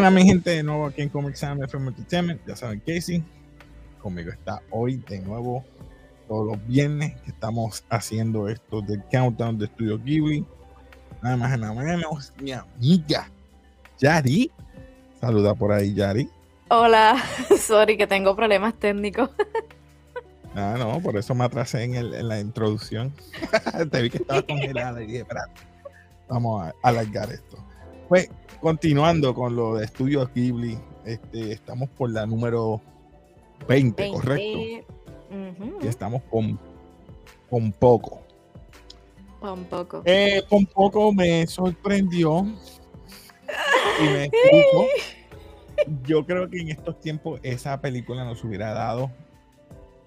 Buenas, mi gente, de nuevo aquí en Comic Sam FM Entertainment. Ya saben, Casey. Conmigo está hoy de nuevo, todos los viernes que estamos haciendo esto del Countdown de Studio Ghibli. Nada más y nada menos, mi amiga Yari. Saluda por ahí, Yari. Hola, sorry que tengo problemas técnicos. Ah, no, por eso me atrasé en, el, en la introducción. Te vi que estaba congelada y dije, espérate, vamos a alargar esto. Pues, continuando con lo de Estudio Ghibli, este, estamos por la número 20, correcto. Y estamos con, con poco. Con poco. Eh, con poco me sorprendió y me explicó. Yo creo que en estos tiempos esa película nos hubiera dado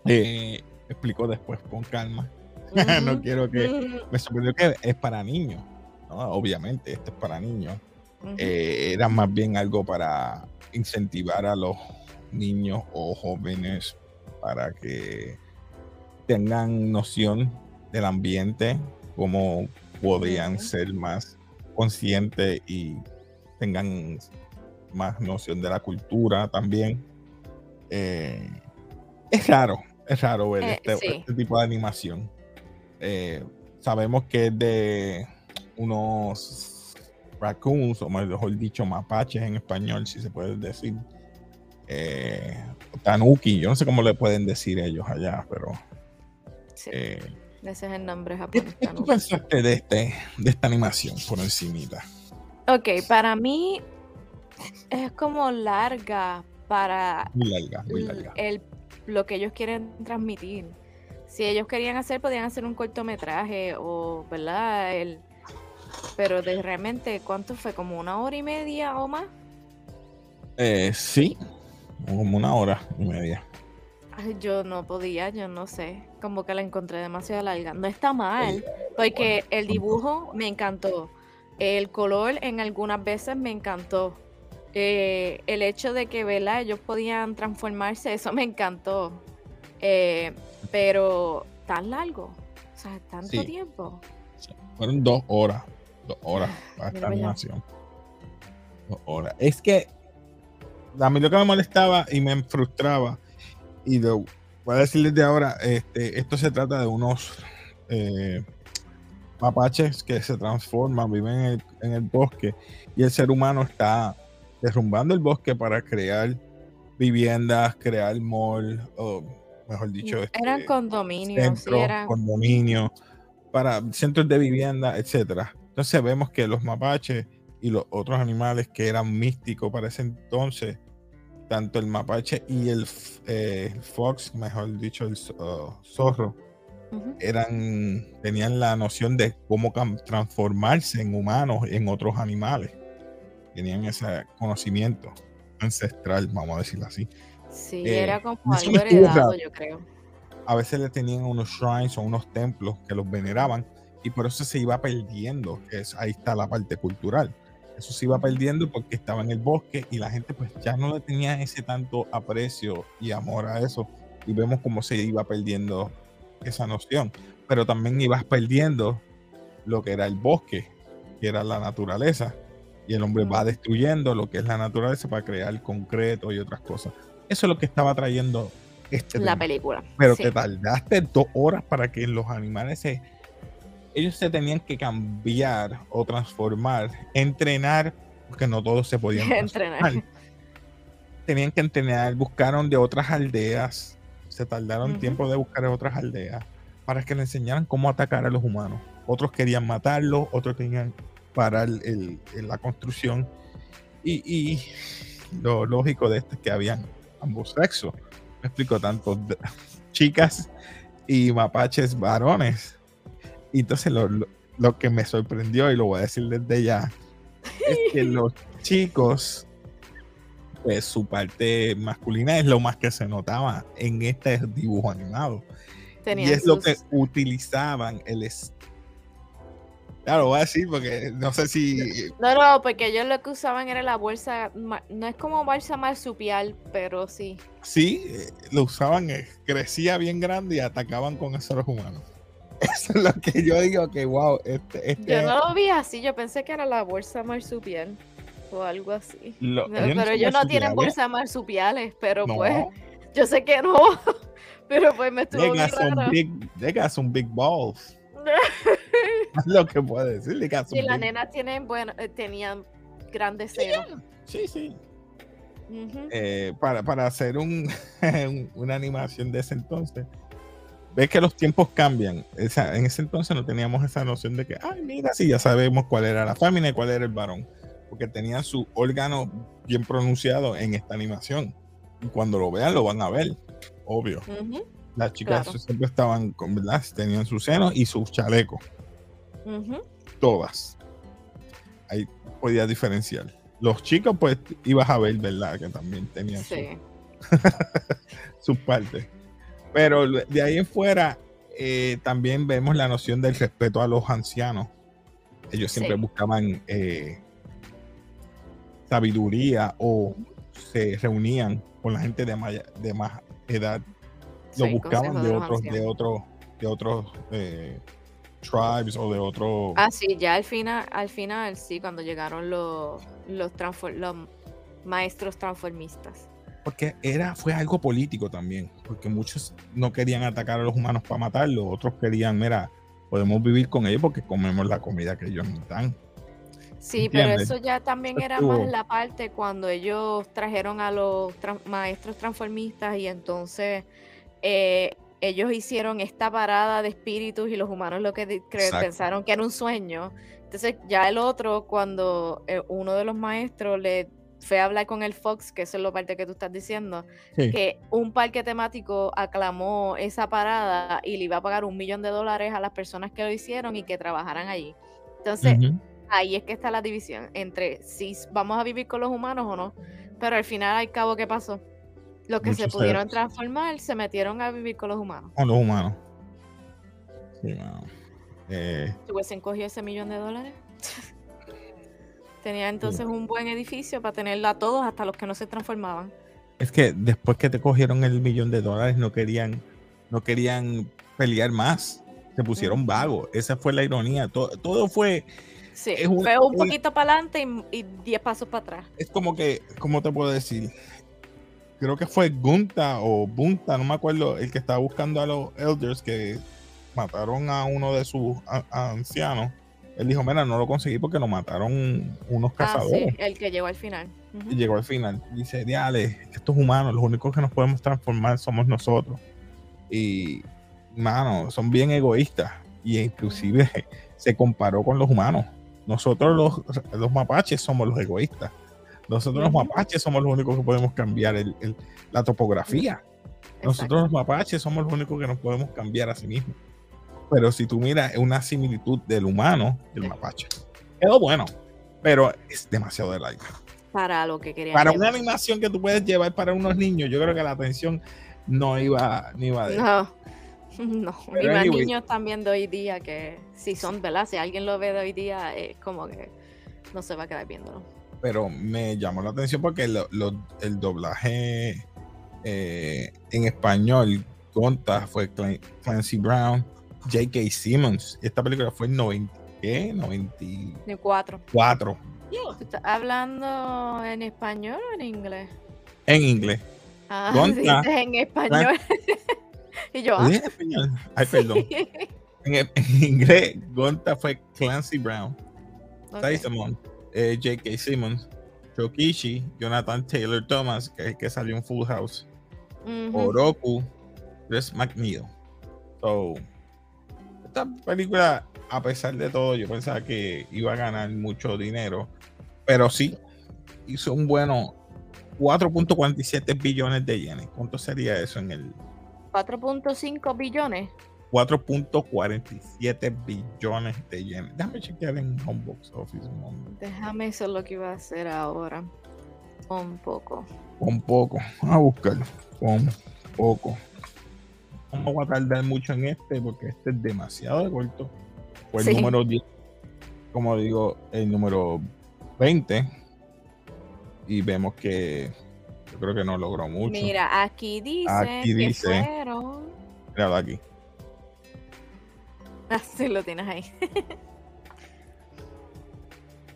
eh, explico después con calma. no quiero que. Me sorprendió que es para niños. Obviamente, esto es para niños. Eh, era más bien algo para incentivar a los niños o jóvenes para que tengan noción del ambiente, cómo podían ser más conscientes y tengan más noción de la cultura también. Eh, es raro, es raro ver eh, este, este, tipo de animación. Eh, sabemos que es de unos raccoons, o mejor dicho, mapaches en español, si se puede decir. Eh, tanuki, yo no sé cómo le pueden decir ellos allá, pero. ese es el nombre japonés. ¿Qué, tú pensaste de, este, de esta animación por encimita? Ok, para mí es como larga para muy larga, muy larga. el lo que ellos quieren transmitir. Si ellos querían hacer, podían hacer un cortometraje o, ¿verdad? El, pero de realmente, ¿cuánto fue? ¿Como una hora y media o más? Eh, sí, como una hora y media. yo no podía, yo no sé, como que la encontré demasiado larga. No está mal, porque el dibujo me encantó. El color en algunas veces me encantó. Eh, el hecho de que ¿verdad? ellos podían transformarse, eso me encantó. Eh, pero tan largo, o sea, tanto tiempo. Fueron dos horas, dos horas para esta animación. Dos horas. Es que a mí lo que me molestaba y me frustraba, y lo voy a decir desde ahora, este, esto se trata de unos eh, mapaches que se transforman, viven en el, en el bosque, y el ser humano está derrumbando el bosque para crear viviendas, crear mall, o mejor dicho, este, eran condominios, sí, eran... condominios, para centros de vivienda, etcétera. Entonces vemos que los mapaches y los otros animales que eran místicos para ese entonces, tanto el mapache y el, eh, fox, mejor dicho, el uh, zorro, eran, tenían la noción de cómo transformarse en humanos, en otros animales tenían ese conocimiento ancestral, vamos a decirlo así. Sí, eh, era como algo heredado, yo creo. A veces le tenían unos shrines o unos templos que los veneraban y por eso se iba perdiendo, es, ahí está la parte cultural. Eso se iba perdiendo porque estaba en el bosque y la gente pues ya no le tenía ese tanto aprecio y amor a eso. Y vemos cómo se iba perdiendo esa noción. Pero también ibas perdiendo lo que era el bosque, que era la naturaleza y el hombre va destruyendo lo que es la naturaleza para crear concreto y otras cosas. Eso es lo que estaba trayendo este la película. Pero te tardaste dos horas para que los animales se, ellos se tenían que cambiar o transformar, entrenar, porque no todos se podían entrenar. Tenían que entrenar, buscaron de otras aldeas, se tardaron tiempo de buscar otras aldeas para que le enseñaran cómo atacar a los humanos. Otros querían matarlos, otros tenían para el, la construcción. Y, lo lógico de esto es que habían ambos sexos. Me explico, tanto chicas y mapaches varones. Y entonces lo, que me sorprendió, y lo voy a decir desde ya, es que los chicos, pues su parte masculina es lo más que se notaba en este dibujo animado. y es lo que utilizaban el, Claro, voy a decir porque no sé si. No, no, porque ellos lo que usaban era la bolsa. No es como bolsa marsupial, pero sí. Sí, eh, lo usaban, eh, crecía bien grande y atacaban con los humanos. Eso es lo que yo digo que, wow. Este, este yo no lo vi así, yo pensé que era la bolsa marsupial. o algo así. pero ellos no tienen bolsa marsupiales, pero pues yo sé que no. pero pues me estuvo they got, some big, they got some big balls. lo que puedo decir. Y las nenas tienen, bueno, eh, tenían grandes senos. Sí, sí. Eh, para, para, hacer un, una animación de ese entonces, ves que los tiempos cambian. en ese entonces no teníamos esa noción de que, ay, mira, sí, ya sabemos cuál era la fémina y cuál era el varón, porque tenían su órgano bien pronunciado en esta animación. Y cuando lo vean, lo van a ver, obvio. Las chicas siempre estaban, con, ¿verdad? Tenían sus senos y sus chalecos. Todas. Ahí podía diferenciar. Los chicos, pues, ibas a ver, ¿verdad? Que también tenían sus partes. Pero de ahí en fuera, eh, también vemos la noción del respeto a los ancianos. Ellos siempre buscaban eh, sabiduría o se reunían con la gente de, de más edad. Lo buscaban de otros, de otros, de otros eh, tribes o de otros. Ah, sí, ya al final, al final, sí, cuando llegaron los, los, los maestros transformistas porque era, fue algo político también, porque muchos no querían atacar a los humanos para matarlos, otros querían, mira, podemos vivir con ellos porque comemos la comida que ellos nos dan. Sí, pero eso ya también era más la parte cuando ellos trajeron a los maestros transformistas y entonces eh, ellos hicieron esta parada de espíritus y los humanos lo que pensaron que era un sueño. Entonces ya el otro, cuando eh, uno de los maestros le fue a hablar con el Fox, que eso es lo parte que tú estás diciendo, que un parque temático aclamó esa parada y le iba a pagar un millón de dólares a las personas que lo hicieron y que trabajaran allí. Entonces, ahí es que está la división entre si vamos a vivir con los humanos o no. Pero al final, al cabo, ¿qué pasó? Los que se pudieron transformar se metieron a vivir con los humanos. Con los humanos. Sí, eh... hubiesen cogido ese millón de dólares? Tenía entonces un buen edificio para tenerla a todos, hasta los que no se transformaban. Es que después que te cogieron el millón de dólares, no querían, no querían pelear más. Se pusieron vagos. Esa fue la ironía. Todo, todo fue. Sí, fue un poquito para adelante y, diez pasos para atrás. Es como que, ¿cómo te puedo decir? Creo que fue Gunta o Bunta, no me acuerdo, el que estaba buscando a los elders que mataron a uno de sus ancianos él dijo, mira, no lo conseguí porque lo mataron unos ah, cazadores. el que llegó al final. Llegó al final. Dice, diale, estos humanos, los únicos que nos podemos transformar somos nosotros. Y, mano, son bien egoístas. Y inclusive se comparó con los humanos. Nosotros los, los mapaches somos los egoístas. Nosotros los mapaches somos los únicos que podemos cambiar el, la topografía. Nosotros los mapaches somos los únicos que nos podemos cambiar a sí mismos. Pero si tú miras, una similitud del humano y el mapache. Quedó bueno, pero es demasiado de like. Para lo que quería. Para una animación que tú puedes llevar para unos niños, yo creo que la atención no iba, ni iba de. No, no. y más niños también de hoy día que si son, ¿verdad? Si alguien lo ve de hoy día, es como que no se va a quedar viéndolo. Pero me llamó la atención porque el doblaje eh, en español, Conta, fue Clancy Brown J.K. Simmons. Esta película fue en 90, ¿qué? 94. 4. ¿Estás hablando en español o en inglés? En inglés. Ah, dices en español. y yo, ah. en español? Ay, perdón. en, inglés, Gonta fue Clancy Brown. Okay. Eh, J.K. Simmons, Chokishi, Jonathan Taylor Thomas, que es el que salió en Full House, Oroku, Chris McNeil. So, esta película, a pesar de todo, yo pensaba que iba a ganar mucho dinero, pero sí, hizo un bueno 4.47 billones de yenes. ¿Cuánto sería eso en el? 4.5 billones. 4.47 billones de yenes. Déjame chequear en Homebox Office un momento. Déjame eso lo que iba a hacer ahora. Un poco. Un poco. Vamos a buscarlo. Un poco no voy a tardar mucho en este porque este es demasiado corto. Fue el número 10, como digo, el número 20. Y vemos que yo creo que no logró mucho. Mira, aquí dice, aquí dice que fueron... Mira aquí. Ah, sí, lo tienes ahí.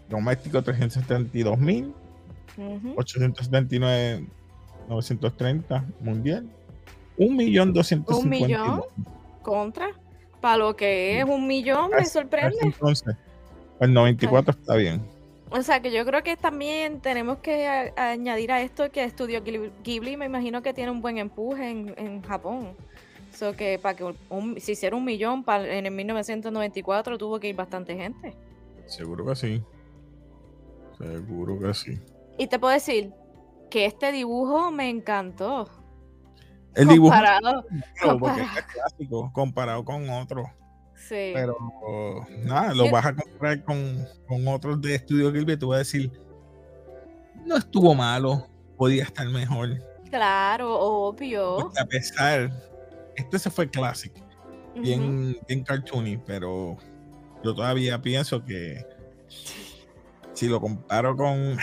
doméstico 372 mil, 879 930 mundial, un millón doscientos Un millón contra, para lo que es un millón, me sorprende. Entonces, el 94 está bien. O sea, que yo creo que también tenemos que añadir a esto que Estudio Ghibli, me imagino que tiene un buen empuje en, Japón. So que para que si hiciera un millón en el 1994 tuvo que ir bastante gente. Seguro que sí. Seguro que sí. Y te puedo decir que este dibujo me encantó. El dibujo comparado, clásico comparado con otro. Sí. Pero nada, lo vas a comparar con, con otros de Estudio Gilbert tú vas a decir, no estuvo malo, podía estar mejor. Claro, obvio. a pesar, este se fue clásico, bien, bien cartoony, pero yo todavía pienso que si lo comparo con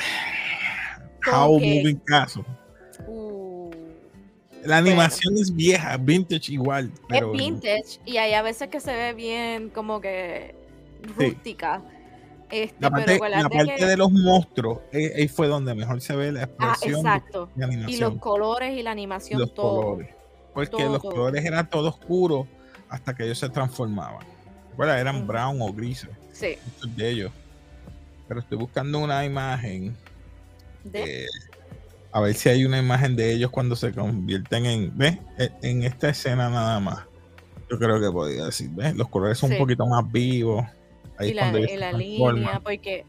How Moving Castle, la animación es vieja, vintage igual. es vintage y hay a veces que se ve bien como que rústica. Este, la parte, la parte de los monstruos, eh, ahí fue donde mejor se ve la expresión. Ah, exacto. Y los colores y la animación, todo. Porque los colores eran todos oscuros hasta que ellos se transformaban. Bueno, eran brown o grises. Sí. de ellos. Pero estoy buscando una imagen. De a ver si hay una imagen de ellos cuando se convierten en, ¿ves? E, en esta escena nada más. Yo creo que podría decir, ¿ves? Los colores son un poquito más vivos. Ahí y la, la línea, porque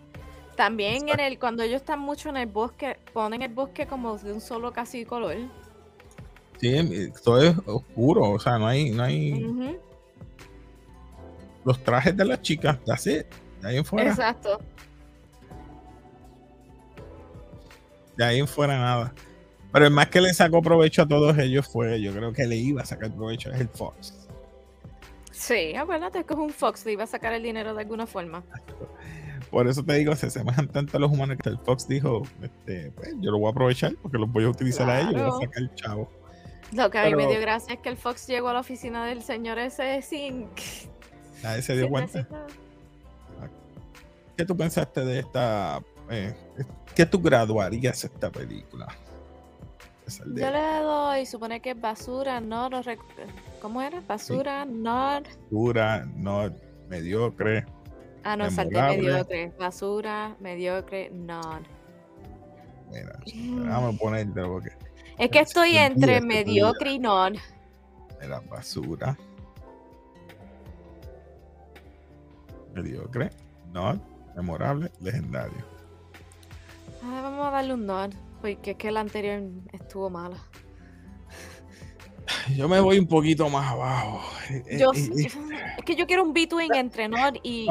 también en el, cuando ellos están mucho en el bosque, ponen el bosque como de un solo casi color. Sí, todo es oscuro, o sea, no hay, no hay. Los trajes de las chicas, así, ahí fuera. Exacto. De ahí en fuera nada. Pero el más que le sacó provecho a todos ellos fue, yo creo que le iba a sacar provecho, es el Fox. Sí, acuérdate que es un Fox, le iba a sacar el dinero de alguna forma. Por eso te digo, se asemejan tanto a los humanos que el Fox dijo, este, pues, yo lo voy a aprovechar porque los voy a utilizar a ellos y voy a sacar el chavo. Lo que a mí me dio gracia es que el Fox llegó a la oficina del señor ese sin... Nadie se dio cuenta. ¿Qué tú pensaste de esta eh, ¿Qué tú graduarías esta película? Yo le doy, supone que es basura, no, ¿cómo era? Basura, no. Basura, no, mediocre. Ah, no, salté mediocre. Basura, mediocre, no. Mira, déjame ponerte porque. Es que estoy entre mediocre y no. Era basura. Mediocre, no, memorable, legendario. Ah, vamos a darle un nod, porque es que la anterior estuvo mala. Yo me voy un poquito más abajo. Eh, eh, eh, es que yo quiero un between entre nod y,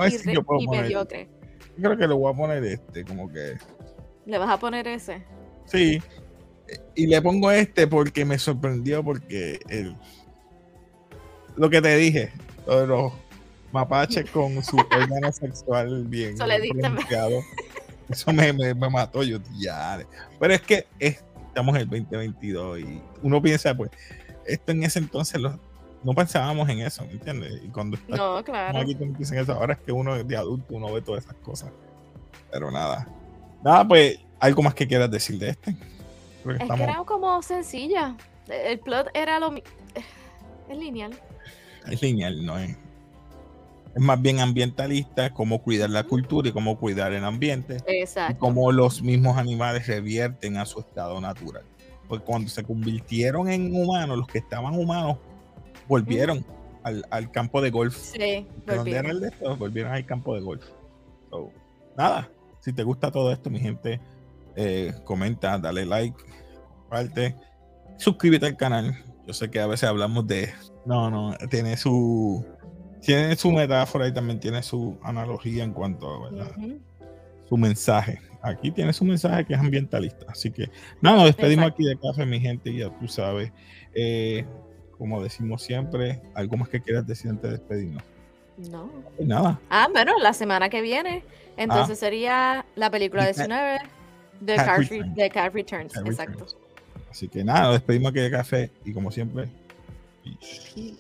mediocre. Yo creo que le voy a poner este, como que. ¿Le vas a poner ese? Sí. Y le pongo este porque me sorprendió porque el, lo que te dije, lo de los mapaches con su órgano sexual bien pronunciado. Eso me, me, mató yo, ya. Pero es que estamos en el 2022 y uno piensa, pues, esto en ese entonces no pensábamos en eso, ¿me entiendes? Y cuando no, claro. aquí dicen eso, ahora es que uno de adulto uno ve todas esas cosas. Pero nada. Nada, pues, algo más que quieras decir de este. es que era como sencilla. El plot era lo. Es lineal. Es lineal, no es es más bien ambientalista, cómo cuidar la cultura y cómo cuidar el ambiente. Exacto. Y cómo los mismos animales revierten a su estado natural. Porque cuando se convirtieron en humanos, los que estaban humanos volvieron al, campo de golf. Sí, volvieron. el de esto? Volvieron al campo de golf. nada, si te gusta todo esto, mi gente, eh, comenta, dale like, parte, suscríbete al canal. Yo sé que a veces hablamos de... No, no, tiene su tiene su metáfora y también tiene su analogía en cuanto a su mensaje. Aquí tiene su mensaje que es ambientalista. Así que nada, nos despedimos aquí de café, mi gente, y ya tú sabes. Eh, como decimos siempre, ¿algo más que quieras decir antes de despedirnos? No. Pues nada. Ah, bueno, la semana que viene. Entonces ah. sería la película 19 de Car, Returns. Exacto. Así que nada, nos despedimos aquí de café y como siempre. Peace.